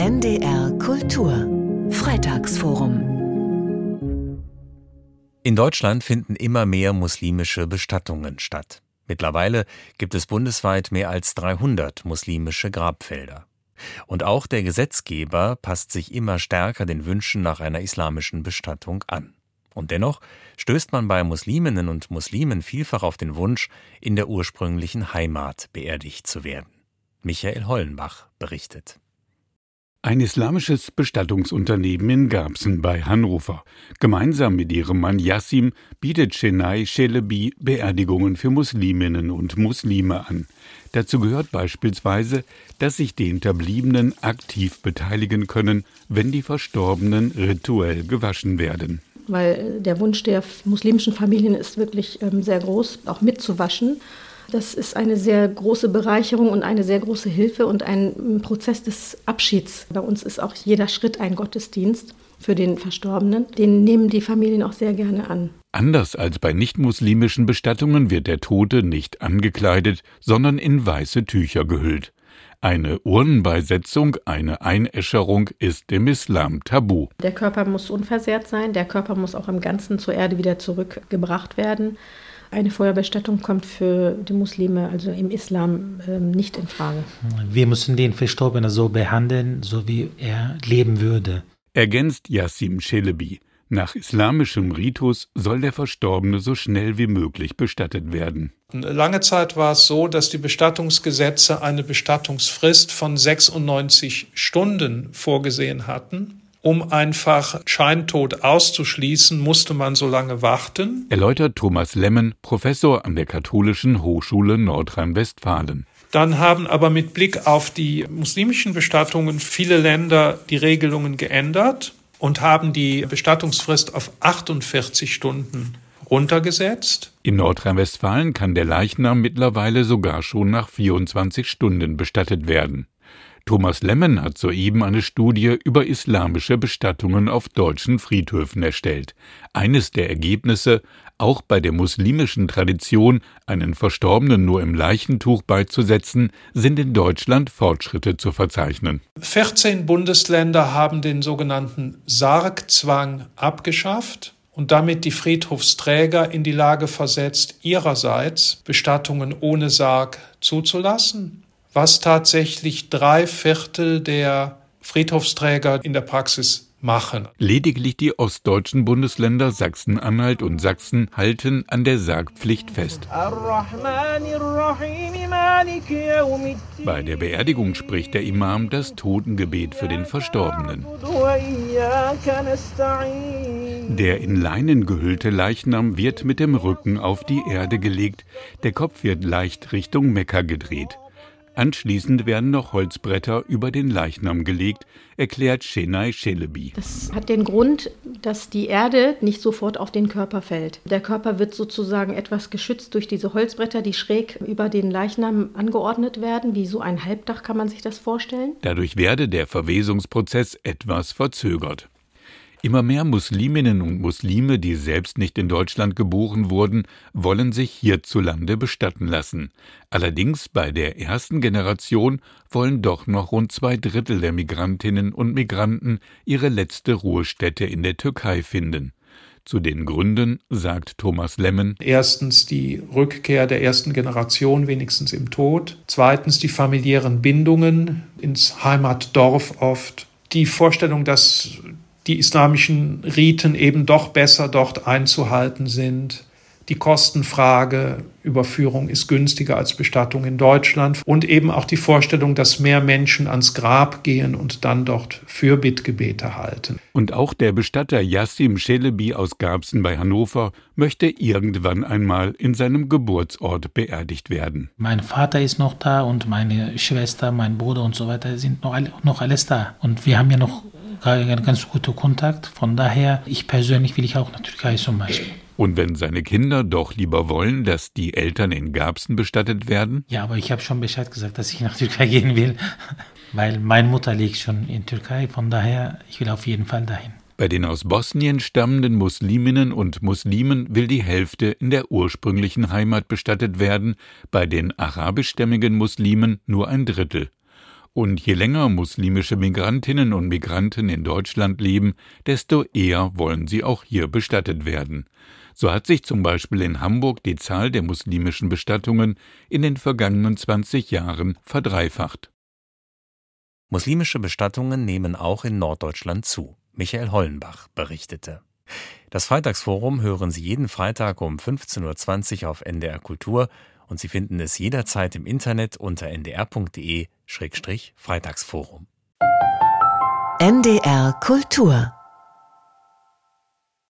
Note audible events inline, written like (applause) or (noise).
NDR Kultur Freitagsforum In Deutschland finden immer mehr muslimische Bestattungen statt. Mittlerweile gibt es bundesweit mehr als 300 muslimische Grabfelder. Und auch der Gesetzgeber passt sich immer stärker den Wünschen nach einer islamischen Bestattung an. Und dennoch stößt man bei Musliminnen und Muslimen vielfach auf den Wunsch, in der ursprünglichen Heimat beerdigt zu werden. Michael Hollenbach berichtet. Ein islamisches Bestattungsunternehmen in Garbsen bei Hannover. Gemeinsam mit ihrem Mann Yassim bietet Chennai Shelebi Beerdigungen für Musliminnen und Muslime an. Dazu gehört beispielsweise, dass sich die Hinterbliebenen aktiv beteiligen können, wenn die Verstorbenen rituell gewaschen werden weil der Wunsch der muslimischen Familien ist wirklich ähm, sehr groß, auch mitzuwaschen. Das ist eine sehr große Bereicherung und eine sehr große Hilfe und ein Prozess des Abschieds. Bei uns ist auch jeder Schritt ein Gottesdienst für den Verstorbenen. Den nehmen die Familien auch sehr gerne an. Anders als bei nicht-muslimischen Bestattungen wird der Tote nicht angekleidet, sondern in weiße Tücher gehüllt. Eine Urnenbeisetzung, eine Einäscherung ist im Islam tabu. Der Körper muss unversehrt sein, der Körper muss auch im Ganzen zur Erde wieder zurückgebracht werden. Eine Feuerbestattung kommt für die Muslime, also im Islam, ähm, nicht in Frage. Wir müssen den Verstorbenen so behandeln, so wie er leben würde. Ergänzt Yassim Shelebi. Nach islamischem Ritus soll der Verstorbene so schnell wie möglich bestattet werden. Lange Zeit war es so, dass die Bestattungsgesetze eine Bestattungsfrist von 96 Stunden vorgesehen hatten. Um einfach Scheintod auszuschließen, musste man so lange warten. Erläutert Thomas Lemmen, Professor an der Katholischen Hochschule Nordrhein-Westfalen. Dann haben aber mit Blick auf die muslimischen Bestattungen viele Länder die Regelungen geändert und haben die Bestattungsfrist auf 48 Stunden runtergesetzt. In Nordrhein-Westfalen kann der Leichnam mittlerweile sogar schon nach 24 Stunden bestattet werden. Thomas Lemmen hat soeben eine Studie über islamische Bestattungen auf deutschen Friedhöfen erstellt. Eines der Ergebnisse, auch bei der muslimischen Tradition, einen Verstorbenen nur im Leichentuch beizusetzen, sind in Deutschland Fortschritte zu verzeichnen. 14 Bundesländer haben den sogenannten Sargzwang abgeschafft und damit die Friedhofsträger in die Lage versetzt, ihrerseits Bestattungen ohne Sarg zuzulassen was tatsächlich drei Viertel der Friedhofsträger in der Praxis machen. Lediglich die ostdeutschen Bundesländer Sachsen-Anhalt und Sachsen halten an der Sargpflicht fest. Bei der Beerdigung spricht der Imam das Totengebet für den Verstorbenen. Der in Leinen gehüllte Leichnam wird mit dem Rücken auf die Erde gelegt, der Kopf wird leicht Richtung Mekka gedreht. Anschließend werden noch Holzbretter über den Leichnam gelegt, erklärt Shenai Shelebi. Das hat den Grund, dass die Erde nicht sofort auf den Körper fällt. Der Körper wird sozusagen etwas geschützt durch diese Holzbretter, die schräg über den Leichnam angeordnet werden. Wie so ein Halbdach kann man sich das vorstellen. Dadurch werde der Verwesungsprozess etwas verzögert. Immer mehr Musliminnen und Muslime, die selbst nicht in Deutschland geboren wurden, wollen sich hierzulande bestatten lassen. Allerdings bei der ersten Generation wollen doch noch rund zwei Drittel der Migrantinnen und Migranten ihre letzte Ruhestätte in der Türkei finden. Zu den Gründen sagt Thomas Lemmen. Erstens die Rückkehr der ersten Generation wenigstens im Tod. Zweitens die familiären Bindungen ins Heimatdorf oft. Die Vorstellung, dass die islamischen Riten eben doch besser dort einzuhalten sind. Die Kostenfrage, Überführung ist günstiger als Bestattung in Deutschland und eben auch die Vorstellung, dass mehr Menschen ans Grab gehen und dann dort Fürbittgebete halten. Und auch der Bestatter Yassim Shelebi aus Garbsen bei Hannover möchte irgendwann einmal in seinem Geburtsort beerdigt werden. Mein Vater ist noch da und meine Schwester, mein Bruder und so weiter sind noch, noch alles da. Und wir haben ja noch ganz guten Kontakt. Von daher, ich persönlich will ich auch nach Türkei zum Beispiel. Und wenn seine Kinder doch lieber wollen, dass die Eltern in Garbsen bestattet werden? Ja, aber ich habe schon Bescheid gesagt, dass ich nach Türkei (laughs) gehen will, weil meine Mutter liegt schon in Türkei. Von daher, ich will auf jeden Fall dahin. Bei den aus Bosnien stammenden Musliminnen und Muslimen will die Hälfte in der ursprünglichen Heimat bestattet werden, bei den arabischstämmigen Muslimen nur ein Drittel. Und je länger muslimische Migrantinnen und Migranten in Deutschland leben, desto eher wollen sie auch hier bestattet werden. So hat sich zum Beispiel in Hamburg die Zahl der muslimischen Bestattungen in den vergangenen 20 Jahren verdreifacht. Muslimische Bestattungen nehmen auch in Norddeutschland zu. Michael Hollenbach berichtete. Das Freitagsforum hören Sie jeden Freitag um 15.20 Uhr auf NDR Kultur und Sie finden es jederzeit im Internet unter ndr.de-freitagsforum. NDR Kultur